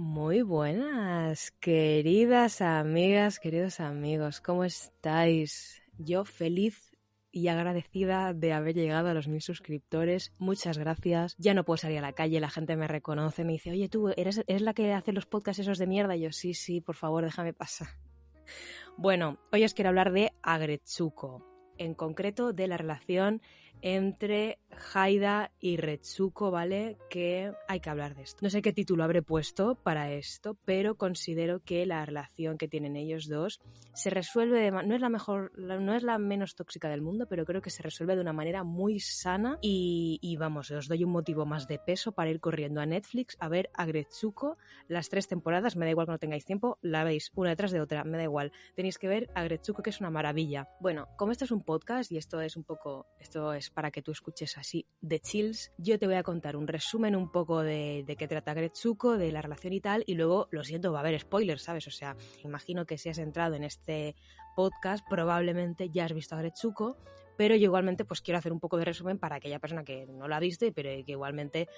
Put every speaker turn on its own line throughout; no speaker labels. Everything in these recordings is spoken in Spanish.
Muy buenas, queridas amigas, queridos amigos, ¿cómo estáis? Yo feliz y agradecida de haber llegado a los mil suscriptores. Muchas gracias. Ya no puedo salir a la calle, la gente me reconoce, me dice, oye, tú, ¿eres, ¿eres la que hace los podcasts esos de mierda? Y yo, sí, sí, por favor, déjame pasar. Bueno, hoy os quiero hablar de Agretsuko, en concreto de la relación entre Haida y Retsuko, ¿vale? Que hay que hablar de esto. No sé qué título habré puesto para esto, pero considero que la relación que tienen ellos dos se resuelve de no es la mejor, no es la menos tóxica del mundo, pero creo que se resuelve de una manera muy sana y, vamos, os doy un motivo más de peso para ir corriendo a Netflix a ver a Retsuko las tres temporadas, me da igual que no tengáis tiempo, la veis una detrás de otra, me da igual. Tenéis que ver a Gretsuko que es una maravilla. Bueno, como esto es un podcast y esto es un poco, esto es para que tú escuches así de chills, yo te voy a contar un resumen un poco de, de qué trata Gretsuko, de la relación y tal, y luego, lo siento, va a haber spoilers, ¿sabes? O sea, imagino que si has entrado en este podcast, probablemente ya has visto a Gretsuko, pero yo igualmente pues quiero hacer un poco de resumen para aquella persona que no la ha visto, pero que igualmente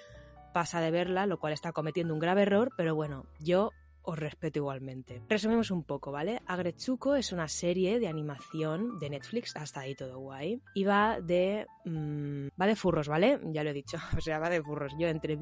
pasa de verla, lo cual está cometiendo un grave error, pero bueno, yo os respeto igualmente. Resumimos un poco, ¿vale? Agretsuko es una serie de animación de Netflix, hasta ahí todo guay, y va de... Mmm, va de furros, ¿vale? Ya lo he dicho, o sea, va de furros. Yo entre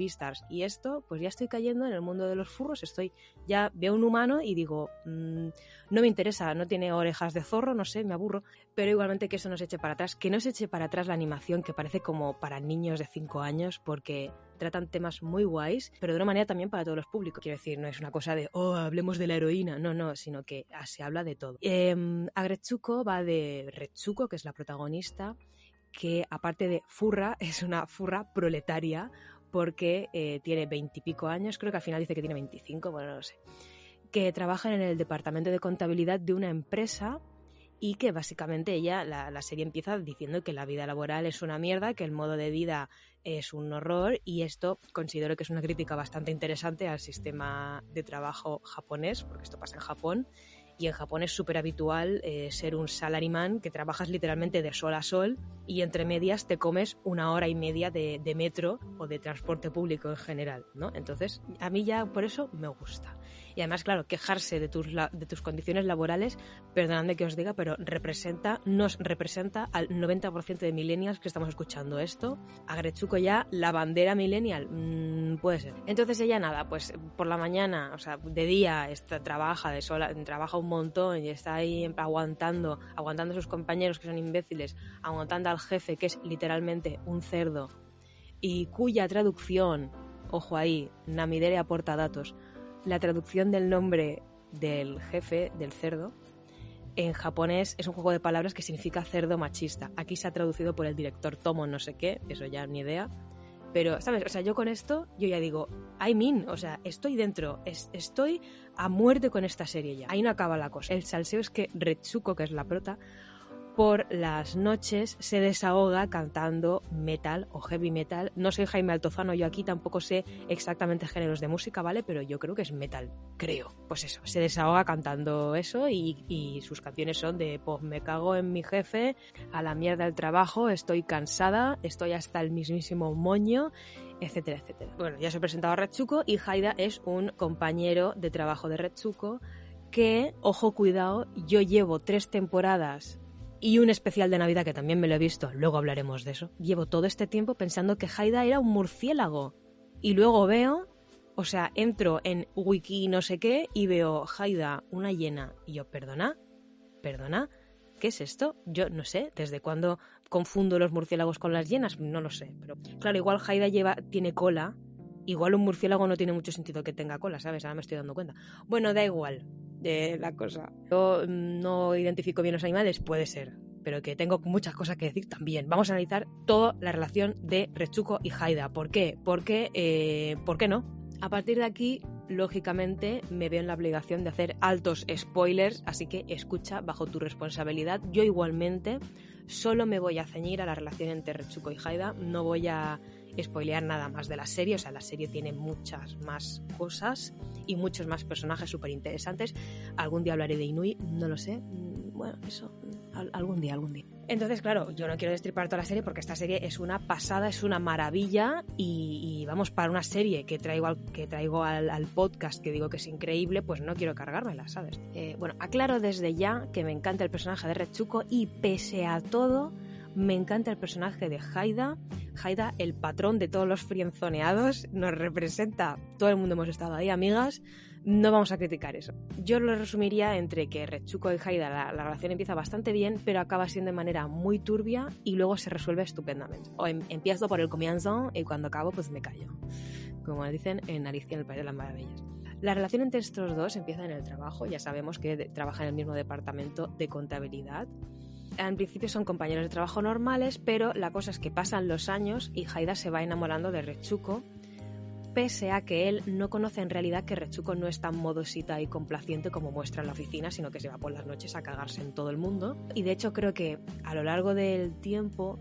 y esto, pues ya estoy cayendo en el mundo de los furros, estoy... Ya veo un humano y digo, mmm, no me interesa, no tiene orejas de zorro, no sé, me aburro, pero igualmente que eso no se eche para atrás, que no se eche para atrás la animación que parece como para niños de 5 años, porque tratan temas muy guays, pero de una manera también para todos los públicos. Quiero decir, no es una cosa de, oh, hablemos de la heroína, no, no, sino que se habla de todo. Eh, Agretsuko va de Retsuko, que es la protagonista, que aparte de furra, es una furra proletaria, porque eh, tiene veintipico años, creo que al final dice que tiene 25, bueno, no lo sé, que trabaja en el departamento de contabilidad de una empresa y que básicamente ella, la, la, serie empieza diciendo que la vida laboral es una mierda, que el modo de vida es un horror y esto considero que es una crítica bastante interesante al sistema de trabajo japonés, porque esto pasa en Japón. Y en Japón es súper habitual eh, ser un salaryman que trabajas literalmente de sol a sol y entre medias te comes una hora y media de, metro o de transporte público en general, ¿no? Entonces, a mí ya por eso me gusta. Y además, claro, quejarse de tus, de tus condiciones laborales, perdonadme que os diga, pero representa, nos representa al 90% de millennials que estamos escuchando esto. A Gretsuko ya, la bandera millennial, puede ser. Entonces ella nada, pues por la mañana, o sea, de día está, trabaja, de sola, trabaja un montón y está ahí aguantando, aguantando a sus compañeros que son imbéciles, aguantando al jefe que es literalmente un cerdo y cuya traducción, ojo ahí, Namidere aporta datos, la traducción del nombre del jefe, del cerdo, en japonés es un juego de palabras que significa cerdo machista. Aquí se ha traducido por el director Tomo no sé qué, eso ya ni idea. Pero, ¿sabes? O sea, yo con esto, yo ya digo, I mean, o sea, estoy dentro, es, estoy a muerte con esta serie ya. Ahí no acaba la cosa. El salseo es que Retsuko, que es la prota, por las noches se desahoga cantando metal o heavy metal. No soy Jaime Altozano, yo aquí tampoco sé exactamente géneros de música, ¿vale? Pero yo creo que es metal, creo. Pues eso, se desahoga cantando eso y, sus canciones son de, pues me cago en mi jefe, a la mierda el trabajo, estoy cansada, estoy hasta el mismísimo moño etcétera, etcétera. Bueno, ya se he presentado a Retsuko y Haida es un compañero de trabajo de Retsuko que, ojo, cuidado, yo llevo tres temporadas y un especial de Navidad que también me lo he visto, luego hablaremos de eso. Llevo todo este tiempo pensando que Haida era un murciélago. Y luego veo, o sea, entro en wiki no sé qué y veo Haida, una hiena. Y yo, perdona, perdona, ¿qué es esto? Yo no sé, ¿desde cuándo confundo los murciélagos con las hienas? No lo sé. Pero claro, igual Haida lleva, tiene cola. Igual un murciélago no tiene mucho sentido que tenga cola, ¿sabes? Ahora me estoy dando cuenta. Bueno, da igual de la cosa. Yo no identifico bien los animales, puede ser, pero que tengo muchas cosas que decir también. Vamos a analizar toda la relación de Retsuko y Haida. ¿Por qué? Porque, eh, ¿Por qué no? A partir de aquí, lógicamente, me veo en la obligación de hacer altos spoilers, así que escucha bajo tu responsabilidad. Yo igualmente solo me voy a ceñir a la relación entre Retsuko y Haida, no voy a spoilear nada más de la serie, o sea, la serie tiene muchas más cosas y muchos más personajes súper interesantes. Algún día hablaré de Inui, no lo sé, bueno, eso, algún día, algún día. Entonces, claro, yo no quiero destripar toda la serie porque esta serie es una pasada, es una maravilla y, vamos, para una serie que traigo, al, que traigo al, podcast que digo que es increíble, pues no quiero cargármela, ¿sabes? Eh, bueno, aclaro desde ya que me encanta el personaje de Rechuko y pese a todo, me encanta el personaje de Haida. Haida, el patrón de todos los frienzoneados, nos representa, todo el mundo hemos estado ahí, amigas no vamos a criticar eso. Yo lo resumiría entre que Rechuko y Haida la, relación empieza bastante bien, pero acaba siendo de manera muy turbia y luego se resuelve estupendamente. O em, empiezo por el comienzo y cuando acabo pues me callo. Como dicen en Alicia en el País de las Maravillas. La relación entre estos dos empieza en el trabajo, ya sabemos que trabajan en el mismo departamento de contabilidad. En principio son compañeros de trabajo normales, pero la cosa es que pasan los años y Haida se va enamorando de Rechuko pese a que él no conoce en realidad que Rechuko no es tan modosita y complaciente como muestra en la oficina, sino que se va por las noches a cagarse en todo el mundo. Y de hecho creo que a lo largo del tiempo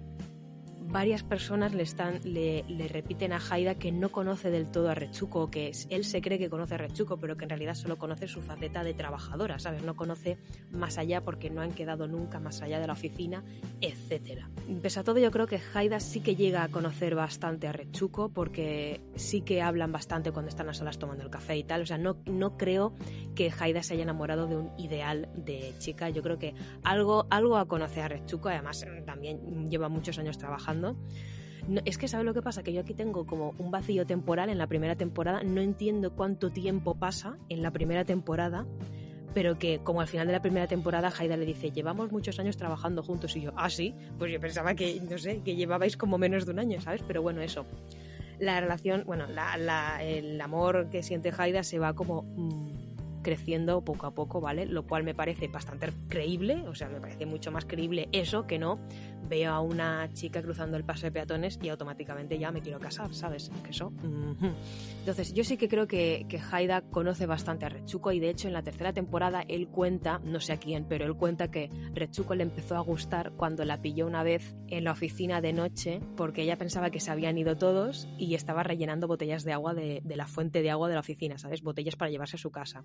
varias personas le, están, le, repiten a Haida que no conoce del todo a Rechuko, que él se cree que conoce a Rechuko, pero que en realidad solo conoce su faceta de trabajadora, ¿sabes? No conoce más allá porque no han quedado nunca más allá de la oficina, etc. Pese a todo, yo creo que Haida sí que llega a conocer bastante a Rechuko porque sí que hablan bastante cuando están a solas tomando el café y tal. O sea, no, no creo que Haida se haya enamorado de un ideal de chica. Yo creo que algo, algo a conocer a Rechuko, además también lleva muchos años trabajando es que, ¿sabes lo que pasa? Que yo aquí tengo como un vacío temporal en la primera temporada. No entiendo cuánto tiempo pasa en la primera temporada, pero que como al final de la primera temporada Haida le dice, llevamos muchos años trabajando juntos. Y yo, ah, sí, pues yo pensaba que, no sé, que llevabais como menos de un año, ¿sabes? Pero bueno, eso. La relación, bueno, el amor que siente Haida se va como... Mm, creciendo poco a poco, ¿vale? Lo cual me parece bastante creíble, o sea, me parece mucho más creíble eso que no veo a una chica cruzando el paso de peatones y automáticamente ya me quiero casar, ¿sabes? Que eso. Entonces, yo sí que creo que, que Haida conoce bastante a Rechuko y de hecho en la tercera temporada él cuenta, no sé a quién, pero él cuenta que Rechuko le empezó a gustar cuando la pilló una vez en la oficina de noche porque ella pensaba que se habían ido todos y estaba rellenando botellas de agua de, de la fuente de agua de la oficina, ¿sabes? Botellas para llevarse a su casa.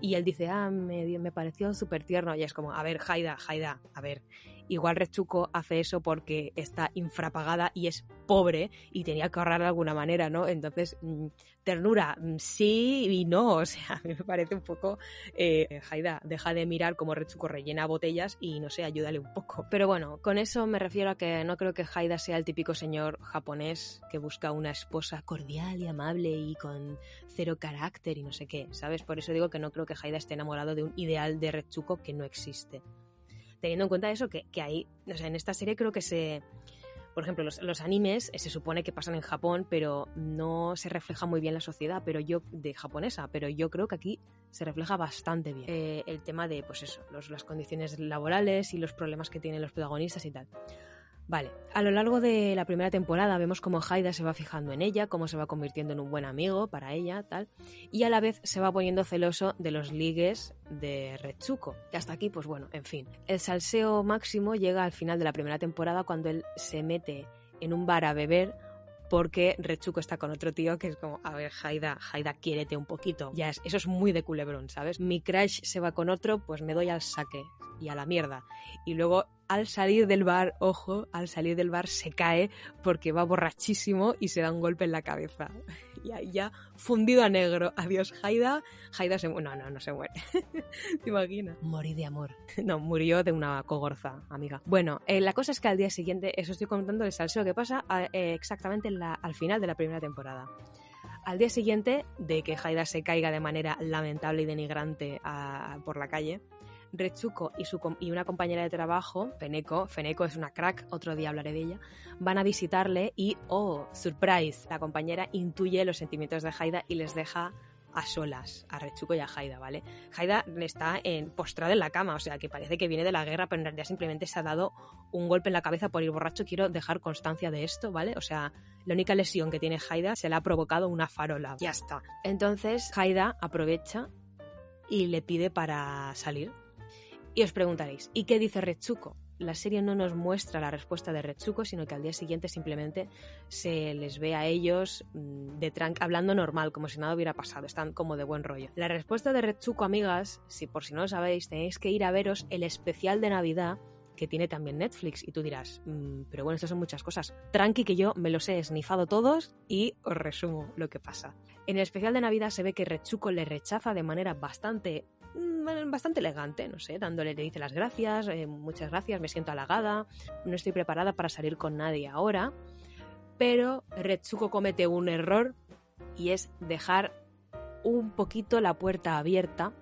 Y él dice, ah, me, me pareció súper tierno. Y es como, a ver, Haida, Haida, a ver, Igual Rechuco hace eso porque está infrapagada y es pobre y tenía que ahorrar de alguna manera, ¿no? Entonces, mm, ternura, mm, sí y no. O sea, a mí me parece un poco, eh, deja de mirar cómo Rechuco rellena botellas y no sé, ayúdale un poco. Pero bueno, con eso me refiero a que no creo que Haida sea el típico señor japonés que busca una esposa cordial y amable y con cero carácter y no sé qué, ¿sabes? Por eso digo que no creo que Haida esté enamorado de un ideal de Rechuco que no existe teniendo en cuenta eso, que, que ahí, o sea, en esta serie creo que se, por ejemplo, los, animes se supone que pasan en Japón, pero no se refleja muy bien la sociedad pero yo de japonesa, pero yo creo que aquí se refleja bastante bien eh, el tema de, pues eso, las condiciones laborales y los problemas que tienen los protagonistas y tal. Vale, a lo largo de la primera temporada vemos cómo Haida se va fijando en ella, cómo se va convirtiendo en un buen amigo para ella, tal, y a la vez se va poniendo celoso de los ligues de Retsuko. Y hasta aquí, pues bueno, en fin. El salseo máximo llega al final de la primera temporada cuando él se mete en un bar a beber porque Rechuko está con otro tío que es como, a ver, Haida, Haida, quiérete un poquito. Ya es, eso es muy de culebrón, ¿sabes? Mi crush se va con otro, pues me doy al saque y a la mierda. Y luego al salir del bar, ojo, al salir del bar se cae porque va borrachísimo y se da un golpe en la cabeza. Y ahí ya fundido a negro. Adiós, Haida. Haida se muere. No, no, no se muere. ¿Te imaginas? Morí de amor. No, murió de una cogorza, amiga. Bueno, eh, la cosa es que al día siguiente, eso estoy contando el salseo que pasa eh, exactamente al final de la primera temporada. Al día siguiente de que Haida se caiga de manera lamentable y denigrante por la calle, Retsuko y, su, y una compañera de trabajo, Feneko, Feneko es una crack, otro día hablaré de ella, van a visitarle y, oh, surprise, la compañera intuye los sentimientos de Haida y les deja a solas a Retsuko y a Haida, ¿vale? Haida está en, postrada en la cama, o sea, que parece que viene de la guerra, pero en realidad simplemente se ha dado un golpe en la cabeza por ir borracho. Quiero dejar constancia de esto, ¿vale? O sea, la única lesión que tiene Haida se le ha provocado una farola. Ya está. Entonces, Haida aprovecha y le pide para salir, y os preguntaréis, ¿y qué dice Retsuko? La serie no nos muestra la respuesta de Retsuko, sino que al día siguiente simplemente se les ve a ellos mm, de hablando normal, como si nada hubiera pasado, están como de buen rollo. La respuesta de Retsuko, amigas, si por si no lo sabéis, tenéis que ir a veros el especial de Navidad que tiene también Netflix. Y tú dirás, mm, pero bueno, estas son muchas cosas. Tranqui que yo me los he esnifado todos y os resumo lo que pasa. En el especial de Navidad se ve que Rechuko le rechaza de manera bastante bastante elegante, no sé, dándole, le dice las gracias, eh, muchas gracias, me siento halagada, no estoy preparada para salir con nadie ahora, pero Retsuko comete un error y es dejar un poquito la puerta abierta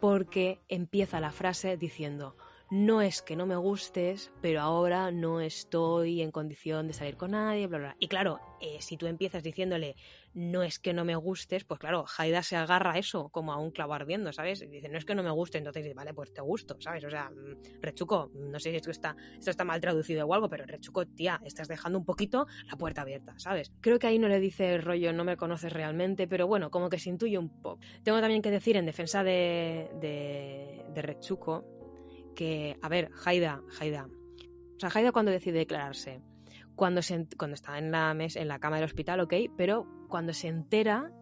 porque empieza la frase diciendo, no es que no me gustes, pero ahora no estoy en condición de salir con nadie, bla, bla. Y claro, eh, si tú empiezas diciéndole, no es que no me gustes, pues claro, Haida se agarra a eso como a un clavo ardiendo, ¿sabes? Dice, no es que no me guste, entonces dice, vale, pues te gusto, ¿sabes? O sea, mm, Rechuco, no sé si esto está, esto está mal traducido o algo, pero Rechuco, tía, estás dejando un poquito la puerta abierta, ¿sabes? Creo que ahí no le dice el rollo, no me conoces realmente, pero bueno, como que se intuye un poco. Tengo también que decir en defensa de, de, de Rechuco que, a ver, Haida, Haida. O sea, Haida cuando decide declararse, cuando, se, cuando está en la, mes, en la cama del hospital, ok, pero cuando se entera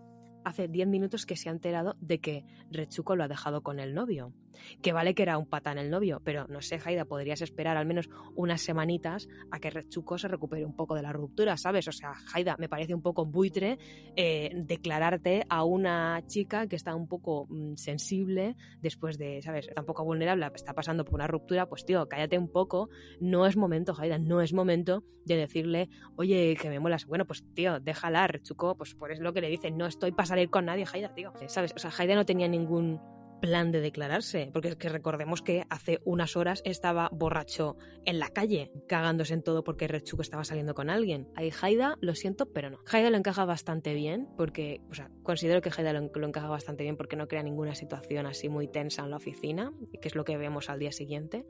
hace 10 minutos que se ha enterado de que Rechuco lo ha dejado con el novio. Que vale que era un patán el novio, pero no sé, Jaida, podrías esperar al menos unas semanitas a que Rechuco se recupere un poco de la ruptura, ¿sabes? O sea, Jaida, me parece un poco buitre eh, declararte a una chica que está un poco mm, sensible después de, ¿sabes? Tampoco vulnerable, está pasando por una ruptura, pues tío, cállate un poco, no es momento, Jaida, no es momento de decirle, oye, que me molas. Bueno, pues tío, déjala, Rechuco, pues por eso lo que le dice, no estoy pasando salir con nadie, Haida, tío. ¿Sabes? O sea, Haida no tenía ningún plan de declararse, porque es que recordemos que hace unas horas estaba borracho en la calle, cagándose en todo porque Rechuko estaba saliendo con alguien. Ahí Haida, lo siento, pero no. Haida lo encaja bastante bien, porque, o sea, considero que Haida lo, lo, encaja bastante bien porque no crea ninguna situación así muy tensa en la oficina, que es lo que vemos al día siguiente.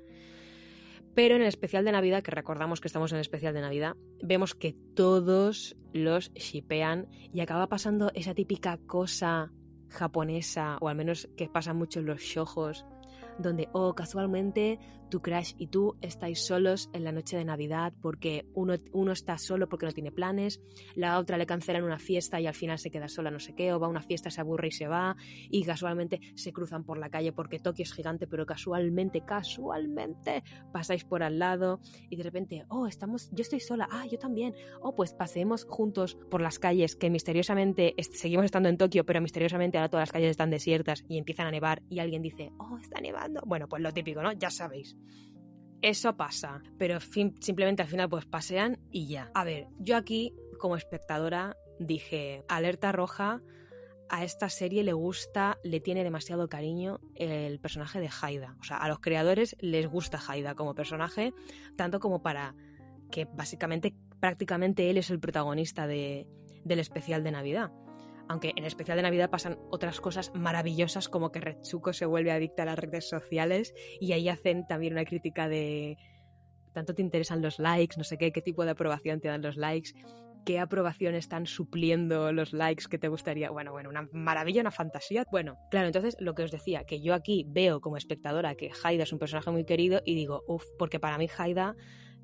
Pero en el especial de Navidad, que recordamos que estamos en el especial de Navidad, vemos que todos los shipean y acaba pasando esa típica cosa japonesa, o al menos que pasa mucho en los shojos, donde, oh, casualmente tu crush y tú estáis solos en la noche de Navidad porque uno, uno está solo porque no tiene planes, la otra le cancelan una fiesta y al final se queda sola no sé qué, o va a una fiesta, se aburre y se va, y casualmente se cruzan por la calle porque Tokio es gigante, pero casualmente, casualmente pasáis por al lado y de repente, oh, estamos, yo estoy sola, ah, yo también, oh, pues pasemos juntos por las calles que misteriosamente seguimos estando en Tokio, pero misteriosamente ahora todas las calles están desiertas y empiezan a nevar y alguien dice, oh, está nevando. Bueno, pues lo típico, ¿no? Ya sabéis. Eso pasa, pero simplemente al final pues pasean y ya. A ver, yo aquí como espectadora dije, alerta roja, a esta serie le gusta, le tiene demasiado cariño el personaje de Haida. O sea, a los creadores les gusta Haida como personaje, tanto como para que básicamente, prácticamente él es el protagonista de, del especial de Navidad aunque en especial de Navidad pasan otras cosas maravillosas como que Retsuko se vuelve adicta a las redes sociales y ahí hacen también una crítica de tanto te interesan los likes, no sé qué, qué tipo de aprobación te dan los likes, qué aprobación están supliendo los likes que te gustaría. Bueno, bueno, una maravilla, una fantasía. Bueno, claro, entonces lo que os decía, que yo aquí veo como espectadora que Haida es un personaje muy querido y digo, uff, porque para mí Haida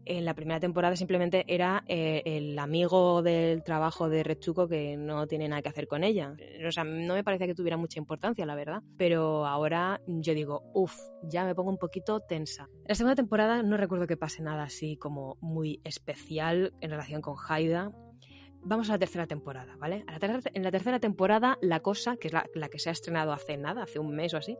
en la primera temporada simplemente era eh, el amigo del trabajo de Rechuko que no tiene nada que hacer con ella. O sea, no me parece que tuviera mucha importancia, la verdad. Pero ahora yo digo, uff, ya me pongo un poquito tensa. En la segunda temporada no recuerdo que pase nada así como muy especial en relación con Haida. Vamos a la tercera temporada, ¿vale? en la tercera temporada, la cosa, que es la, la que se ha estrenado hace nada, hace un mes o así,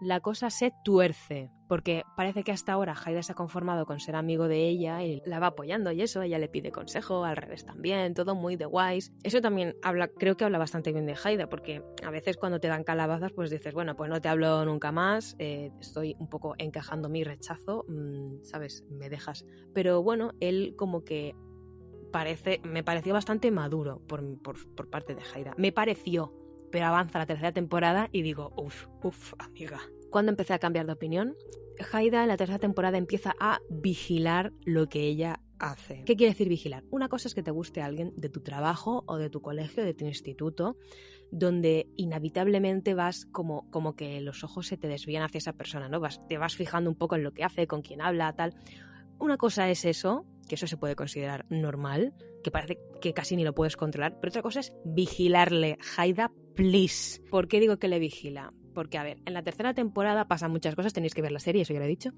la cosa se tuerce, porque parece que hasta ahora Haida se ha conformado con ser amigo de ella y la va apoyando y eso, ella le pide consejo, al revés también, todo muy de guays. Eso también habla, creo que habla bastante bien de Haida, porque a veces cuando te dan calabazas, pues dices, bueno, pues no te hablo nunca más, eh, estoy un poco encajando mi rechazo, mm, ¿sabes? Me dejas. Pero bueno, él como que parece, me pareció bastante maduro por, por, parte de Haida. Me pareció, pero avanza la tercera temporada y digo, uff, uff, amiga. Cuando empecé a cambiar de opinión, Haida en la tercera temporada empieza a vigilar lo que ella hace. ¿Qué quiere decir vigilar? Una cosa es que te guste alguien de tu trabajo o de tu colegio, de tu instituto, donde inevitablemente vas como, como que los ojos se te desvían hacia esa persona, ¿no? Vas, te vas fijando un poco en lo que hace, con quién habla, tal. Una cosa es eso, que eso se puede considerar normal, que parece que casi ni lo puedes controlar, pero otra cosa es vigilarle. Haida, please. ¿Por qué digo que le vigila? Porque, a ver, en la tercera temporada pasan muchas cosas, tenéis que ver la serie, eso ya lo he dicho.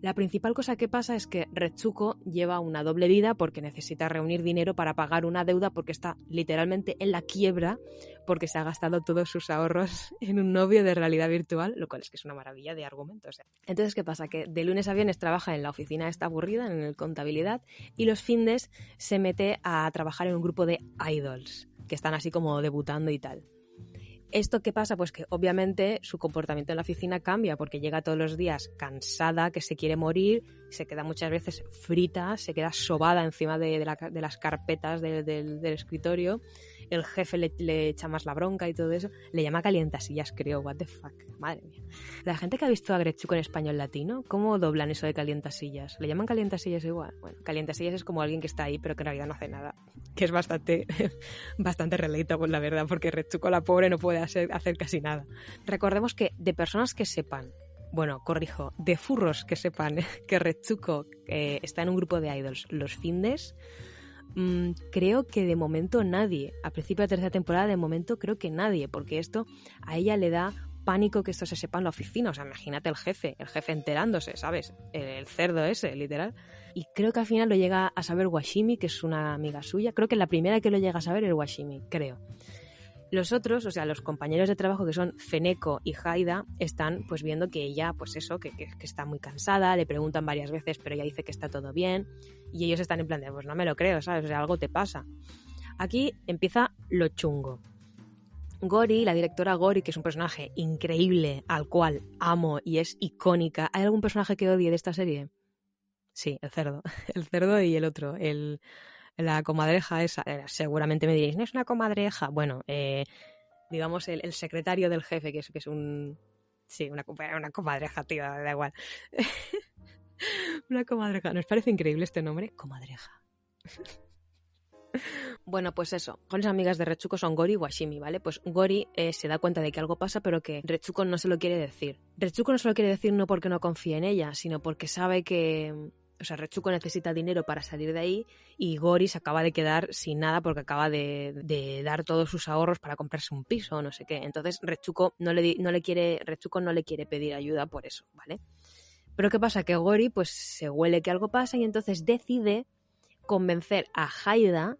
La principal cosa que pasa es que Retsuko lleva una doble vida porque necesita reunir dinero para pagar una deuda porque está literalmente en la quiebra porque se ha gastado todos sus ahorros en un novio de realidad virtual, lo cual es que es una maravilla de argumentos. Entonces, ¿qué pasa? Que de lunes a viernes trabaja en la oficina esta aburrida, en el contabilidad, y los findes se mete a trabajar en un grupo de idols que están así como debutando y tal. ¿Esto qué pasa? Pues que obviamente su comportamiento en la oficina cambia porque llega todos los días cansada, que se quiere morir, se queda muchas veces frita, se queda sobada encima de, las carpetas del escritorio el jefe le, echa más la bronca y todo eso, le llama calientasillas, creo, what the fuck, madre mía. La gente que ha visto a Grechuco en español latino, ¿cómo doblan eso de calientasillas? ¿Le llaman calientasillas igual? Bueno, calientasillas es como alguien que está ahí pero que en realidad no hace nada, que es bastante, bastante pues la verdad, porque Grechuco la pobre no puede hacer, hacer casi nada. Recordemos que de personas que sepan bueno, corrijo, de furros que sepan que Retsuko eh, está en un grupo de idols los findes, Mm, creo que de momento nadie. A principio de tercera temporada, de momento creo que nadie, porque esto a ella le da pánico que esto se sepa en la oficina. O sea, imagínate el jefe, el jefe enterándose, ¿sabes? El, cerdo ese, literal. Y creo que al final lo llega a saber Washimi, que es una amiga suya. Creo que la primera que lo llega a saber es Washimi, creo. Los otros, o sea, los compañeros de trabajo que son Feneko y Haida, están pues viendo que ella, pues eso, que, que, está muy cansada, le preguntan varias veces, pero ella dice que está todo bien, y ellos están en plan de, pues no me lo creo, ¿sabes? O sea, algo te pasa. Aquí empieza lo chungo. Gori, la directora Gori, que es un personaje increíble, al cual amo y es icónica. ¿Hay algún personaje que odie de esta serie? Sí, el cerdo. El cerdo y el otro, el la comadreja esa, eh, seguramente me diréis, no es una comadreja. Bueno, eh, digamos el, secretario del jefe, que es, que es un... Sí, una, una comadreja, tío, da igual. una comadreja. ¿Nos parece increíble este nombre? Comadreja. Bueno, pues eso. Con las amigas de Rechuko son Gori y Washimi, ¿vale? Pues Gori eh, se da cuenta de que algo pasa, pero que Rechuko no se lo quiere decir. Rechuko no se lo quiere decir no porque no confíe en ella, sino porque sabe que, o sea, Rechuko necesita dinero para salir de ahí y Gori se acaba de quedar sin nada porque acaba de, dar todos sus ahorros para comprarse un piso o no sé qué. Entonces Rechuko no le, no le quiere, Rechuko no le quiere pedir ayuda por eso, ¿vale? Pero ¿qué pasa? Que Gori pues se huele que algo pasa y entonces decide convencer a Haida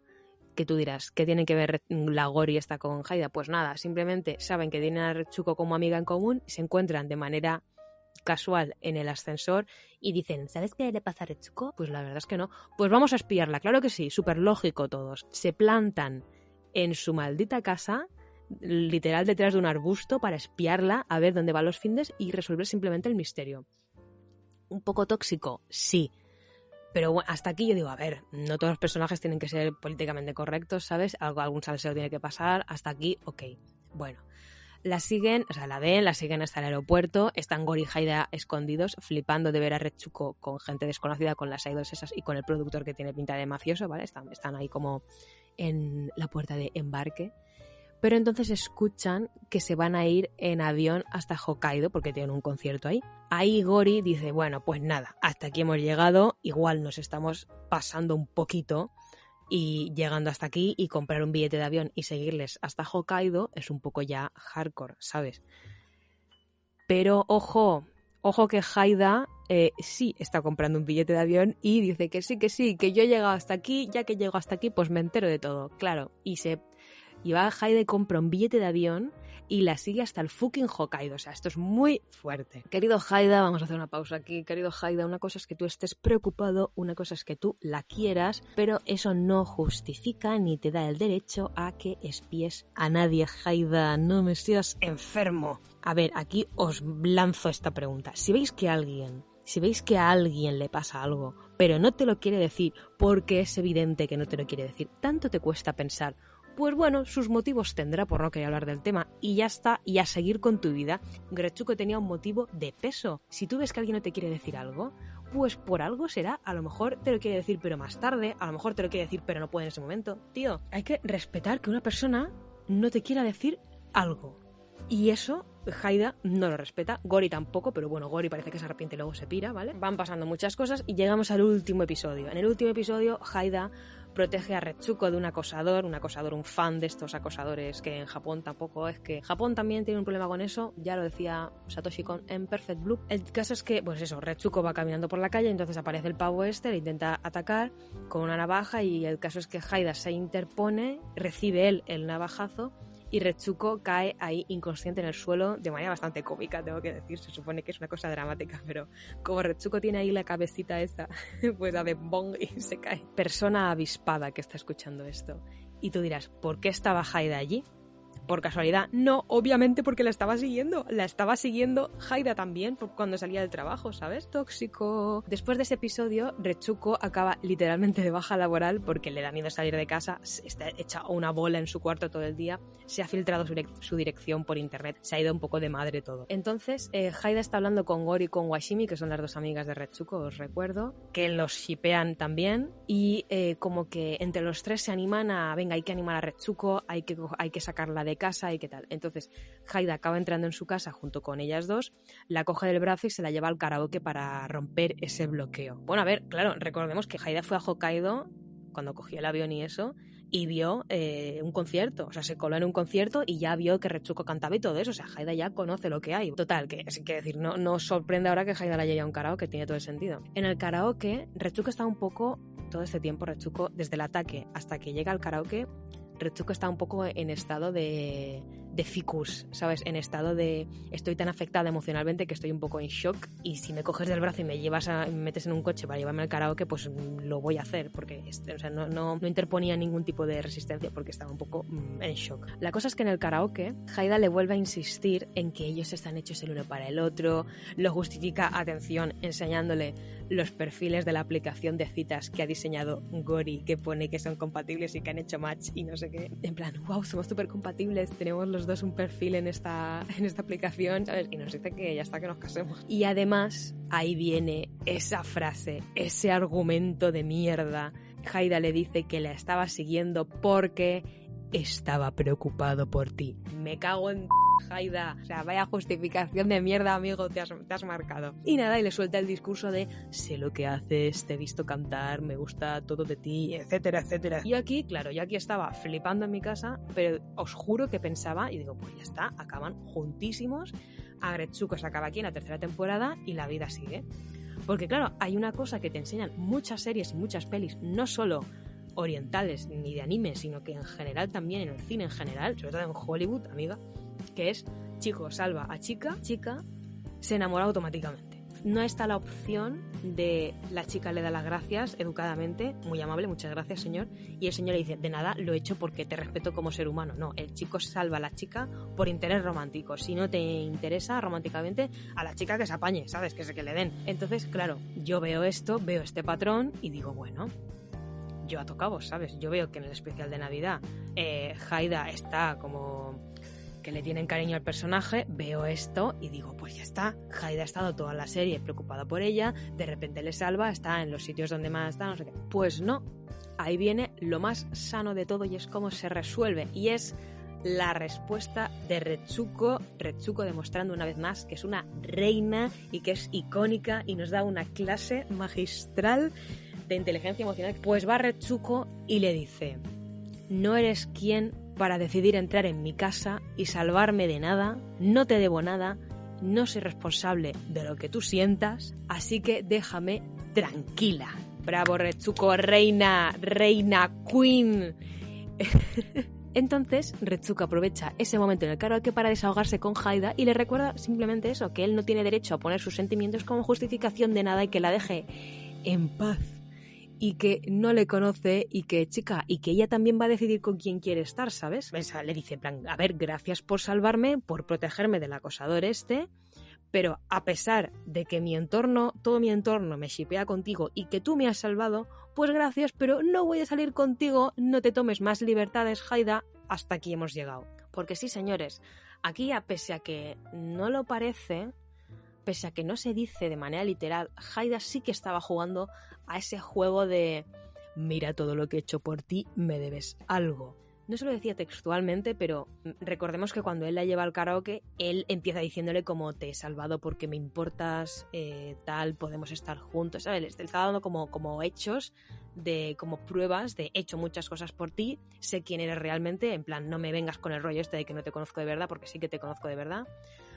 que tú dirás, ¿qué tiene que ver la Gori esta con Haida? Pues nada, simplemente saben que tienen a Rechuko como amiga en común y se encuentran de manera casual en el ascensor y dicen, ¿sabes qué le pasa a Retsuko? Pues la verdad es que no. Pues vamos a espiarla, claro que sí, súper lógico todos. Se plantan en su maldita casa, literal detrás de un arbusto, para espiarla, a ver dónde van los findes y resolver simplemente el misterio. Un poco tóxico, sí. Pero hasta aquí yo digo, a ver, no todos los personajes tienen que ser políticamente correctos, ¿sabes? Algo, algún salseo tiene que pasar. Hasta aquí, ok. Bueno, la siguen, o sea, la ven, la siguen hasta el aeropuerto, están Gori y Haida escondidos, flipando de ver a Rechuko con gente desconocida, con las idols esas y con el productor que tiene pinta de mafioso, ¿vale? Están, están ahí como en la puerta de embarque. Pero entonces escuchan que se van a ir en avión hasta Hokkaido porque tienen un concierto ahí. Ahí Gori dice, bueno, pues nada, hasta aquí hemos llegado, igual nos estamos pasando un poquito y llegando hasta aquí y comprar un billete de avión y seguirles hasta Hokkaido es un poco ya hardcore, ¿sabes? Pero ojo, ojo que Haida eh, sí está comprando un billete de avión y dice que sí, que sí, que yo he llegado hasta aquí, ya que llego hasta aquí, pues me entero de todo, claro. Y se y va a y compra un billete de avión y la sigue hasta el fucking Hokkaido. O sea, esto es muy fuerte. Querido Haida, vamos a hacer una pausa aquí. Querido Haida, una cosa es que tú estés preocupado, una cosa es que tú la quieras, pero eso no justifica ni te da el derecho a que espíes a nadie, Haida. No me seas enfermo. A ver, aquí os lanzo esta pregunta. Si veis que alguien si veis que a alguien le pasa algo, pero no te lo quiere decir porque es evidente que no te lo quiere decir, tanto te cuesta pensar, pues bueno, sus motivos tendrá por no querer hablar del tema y ya está, y a seguir con tu vida. Grechuko tenía un motivo de peso. Si tú ves que alguien no te quiere decir algo, pues por algo será. A lo mejor te lo quiere decir pero más tarde, a lo mejor te lo quiere decir pero no puede en ese momento. Tío, hay que respetar que una persona no te quiera decir algo. Y eso Haida no lo respeta, Gori tampoco, pero bueno, Gori parece que se arrepiente y luego se pira, ¿vale? Van pasando muchas cosas y llegamos al último episodio. En el último episodio, Haida protege a Retsuko de un acosador, un acosador, un fan de estos acosadores que en Japón tampoco es que Japón también tiene un problema con eso, ya lo decía Satoshi Kon en Perfect Blue. El caso es que, pues eso, Retsuko va caminando por la calle, entonces aparece el pavo este, le intenta atacar con una navaja y el caso es que Haida se interpone, recibe él el navajazo y Retsuko cae ahí inconsciente en el suelo de manera bastante cómica, tengo que decir. Se supone que es una cosa dramática, pero como Retsuko tiene ahí la cabecita esta, pues hace bong y se cae. Persona avispada que está escuchando esto. Y tú dirás, ¿por qué estaba Haida allí? Por casualidad. No, obviamente porque la estaba siguiendo. La estaba siguiendo Haida también cuando salía del trabajo, ¿sabes? Tóxico. Después de ese episodio, Rechuko acaba literalmente de baja laboral porque le da miedo salir de casa, está hecha una bola en su cuarto todo el día, se ha filtrado su, dirección por internet, se ha ido un poco de madre todo. Entonces, eh, Haida está hablando con Gori y con Washimi, que son las dos amigas de Retsuko, os recuerdo, que los shipean también y eh, como que entre los tres se animan a, venga, hay que animar a Retsuko, hay que, hay que sacarla de casa y qué tal. Entonces, Haida acaba entrando en su casa junto con ellas dos, la coge del brazo y se la lleva al karaoke para romper ese bloqueo. Bueno, a ver, claro, recordemos que Haida fue a Hokkaido cuando cogió el avión y eso, y vio eh, un concierto. O sea, se coló en un concierto y ya vio que Retsuko cantaba y todo eso. O sea, Haida ya conoce lo que hay. Total, que es que decir, no, no sorprende ahora que Haida la lleve a un karaoke, tiene todo el sentido. En el karaoke, Retsuko está un poco, todo este tiempo, Retsuko, desde el ataque hasta que llega al karaoke, Retsuko está un poco en estado de, de ficus, ¿sabes? En estado de estoy tan afectada emocionalmente que estoy un poco en shock y si me coges del brazo y me llevas a, me metes en un coche para llevarme al karaoke, pues lo voy a hacer porque o sea, no, no, interponía ningún tipo de resistencia porque estaba un poco mm, en shock. La cosa es que en el karaoke, Haida le vuelve a insistir en que ellos están hechos el uno para el otro, lo justifica, atención, enseñándole los perfiles de la aplicación de citas que ha diseñado Gori, que pone que son compatibles y que han hecho match y no sé qué. En plan, wow, somos súper compatibles, tenemos los dos un perfil en esta, en esta aplicación. Y nos dice que ya está que nos casemos. Y además, ahí viene esa frase, ese argumento de mierda. Haida le dice que la estaba siguiendo porque estaba preocupado por ti. Me cago en Jaida. O sea, vaya justificación de mierda, amigo, te has, marcado. Y nada, y le suelta el discurso de sé lo que haces, te he visto cantar, me gusta todo de ti, etcétera, etcétera. Y aquí, claro, yo aquí estaba flipando en mi casa, pero os juro que pensaba, y digo, pues ya está, acaban juntísimos. Agretsuko se acaba aquí en la tercera temporada y la vida sigue. Porque claro, hay una cosa que te enseñan muchas series y muchas pelis, no solo orientales ni de anime, sino que en general también en el cine en general, sobre todo en Hollywood, amiga, que es chico salva a chica, chica se enamora automáticamente. No está la opción de la chica le da las gracias educadamente, muy amable, muchas gracias señor, y el señor le dice, de nada, lo he hecho porque te respeto como ser humano. No, el chico salva a la chica por interés romántico. Si no te interesa románticamente, a la chica que se apañe, ¿sabes? Que se que le den. Entonces, claro, yo veo esto, veo este patrón y digo, bueno, yo a tocado, ¿sabes? Yo veo que en el especial de Navidad eh, Haida está como que le tienen cariño al personaje, veo esto y digo, pues ya está, Haida ha estado toda la serie preocupada por ella, de repente le salva, está en los sitios donde más está, no sé qué. Pues no, ahí viene lo más sano de todo y es cómo se resuelve y es la respuesta de Retsuko, Retsuko demostrando una vez más que es una reina y que es icónica y nos da una clase magistral de inteligencia emocional. Pues va Retsuko y le dice, no eres quien para decidir entrar en mi casa y salvarme de nada, no te debo nada, no soy responsable de lo que tú sientas, así que déjame tranquila. Bravo Retsuko, reina, reina, queen. Entonces, Retsuko aprovecha ese momento en el karaoke para desahogarse con Haida y le recuerda simplemente eso, que él no tiene derecho a poner sus sentimientos como justificación de nada y que la deje en paz y que no le conoce y que, chica, y que ella también va a decidir con quién quiere estar, ¿sabes? le dice, plan, a ver, gracias por salvarme, por protegerme del acosador este, pero a pesar de que mi entorno, todo mi entorno me shipea contigo y que tú me has salvado, pues gracias, pero no voy a salir contigo, no te tomes más libertades, Haida, hasta aquí hemos llegado. Porque sí, señores, aquí, a pese a que no lo parece, pese a que no se dice de manera literal, Haida sí que estaba jugando a ese juego de mira todo lo que he hecho por ti, me debes algo. no se lo decía textualmente, pero recordemos que cuando él la lleva al karaoke, él empieza diciéndole como te he salvado porque me importas, eh, tal, podemos estar juntos, ¿sabes? Le está dando como, como hechos de como pruebas de he hecho muchas cosas por ti, sé quién eres realmente, en plan, no me vengas con el rollo este de que no te conozco de verdad, porque sí que te conozco de verdad,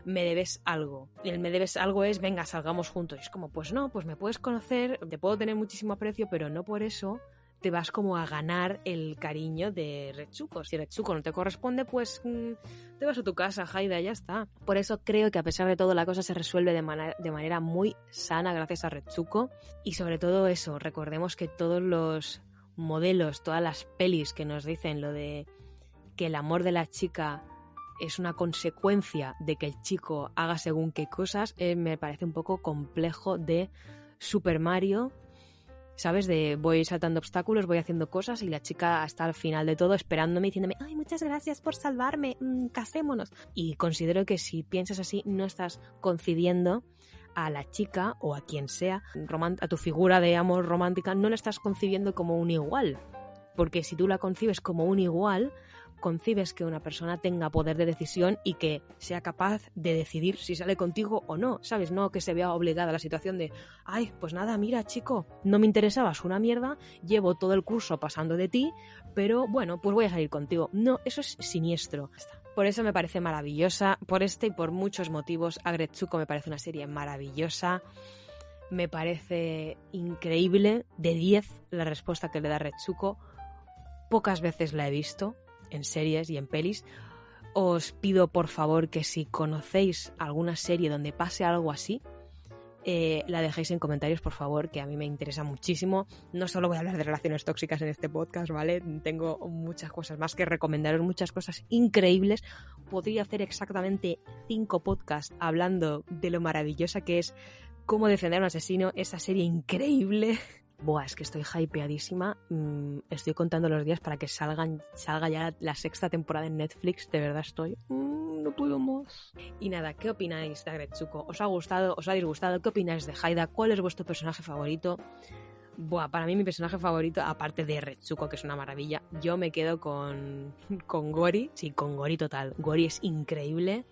me debes algo. Y el me debes algo es, venga, salgamos juntos. Y es como, pues no, pues me puedes conocer, te puedo tener muchísimo aprecio, pero no por eso te vas como a ganar el cariño de Retsuko. Si Retsuko no te corresponde, pues mm, te vas a tu casa, Haida, ya está. Por eso creo que a pesar de todo la cosa se resuelve de, de manera muy sana gracias a Retsuko. Y sobre todo eso, recordemos que todos los modelos, todas las pelis que nos dicen lo de que el amor de la chica es una consecuencia de que el chico haga según qué cosas, eh, me parece un poco complejo de Super Mario ¿sabes? De voy saltando obstáculos, voy haciendo cosas y la chica está al final de todo esperándome diciéndome, ay, muchas gracias por salvarme, mm, casémonos. Y considero que si piensas así, no estás concibiendo a la chica o a quien sea, a tu figura de amor romántica, no la estás concibiendo como un igual. Porque si tú la concibes como un igual, concibes que una persona tenga poder de decisión y que sea capaz de decidir si sale contigo o no, ¿sabes? No que se vea obligada a la situación de, ay, pues nada, mira chico, no me interesabas una mierda, llevo todo el curso pasando de ti, pero bueno, pues voy a salir contigo. No, eso es siniestro. Por eso me parece maravillosa, por este y por muchos motivos, Agretsuko me parece una serie maravillosa me parece increíble. De 10 la respuesta que le da Retsuko. Pocas veces la he visto en series y en pelis, os pido por favor que si conocéis alguna serie donde pase algo así, eh, la dejéis en comentarios, por favor, que a mí me interesa muchísimo. No solo voy a hablar de relaciones tóxicas en este podcast, ¿vale? Tengo muchas cosas más que recomendaros, muchas cosas increíbles. Podría hacer exactamente cinco podcasts hablando de lo maravillosa que es cómo defender a un asesino, esa serie increíble Buah, es que estoy hypeadísima. Mm, estoy contando los días para que salgan, salga ya la sexta temporada en Netflix. De verdad estoy. Mm, no puedo más. Y nada, ¿qué opináis de Agretsuko? ¿Os ha gustado? ¿Os ha disgustado? ¿Qué opináis de Haida? ¿Cuál es vuestro personaje favorito? Buah, para mí mi personaje favorito, aparte de Retsuko, que es una maravilla, yo me quedo con, con Gori. Sí, con Gori total. Gori es increíble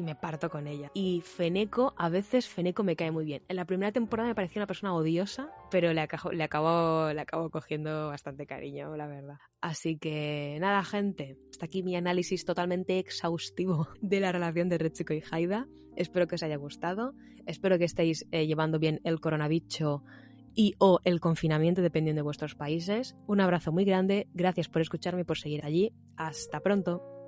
y me parto con ella. Y Feneco, a veces Feneco me cae muy bien. En la primera temporada me parecía una persona odiosa, pero le, acabo, le, acabo, le acabo cogiendo bastante cariño, la verdad. Así que nada, gente, hasta aquí mi análisis totalmente exhaustivo de la relación de Retsuko y Haida. Espero que os haya gustado, espero que estéis eh, llevando bien el coronavirus y o el confinamiento dependiendo de vuestros países. Un abrazo muy grande, gracias por escucharme y por seguir allí. Hasta pronto.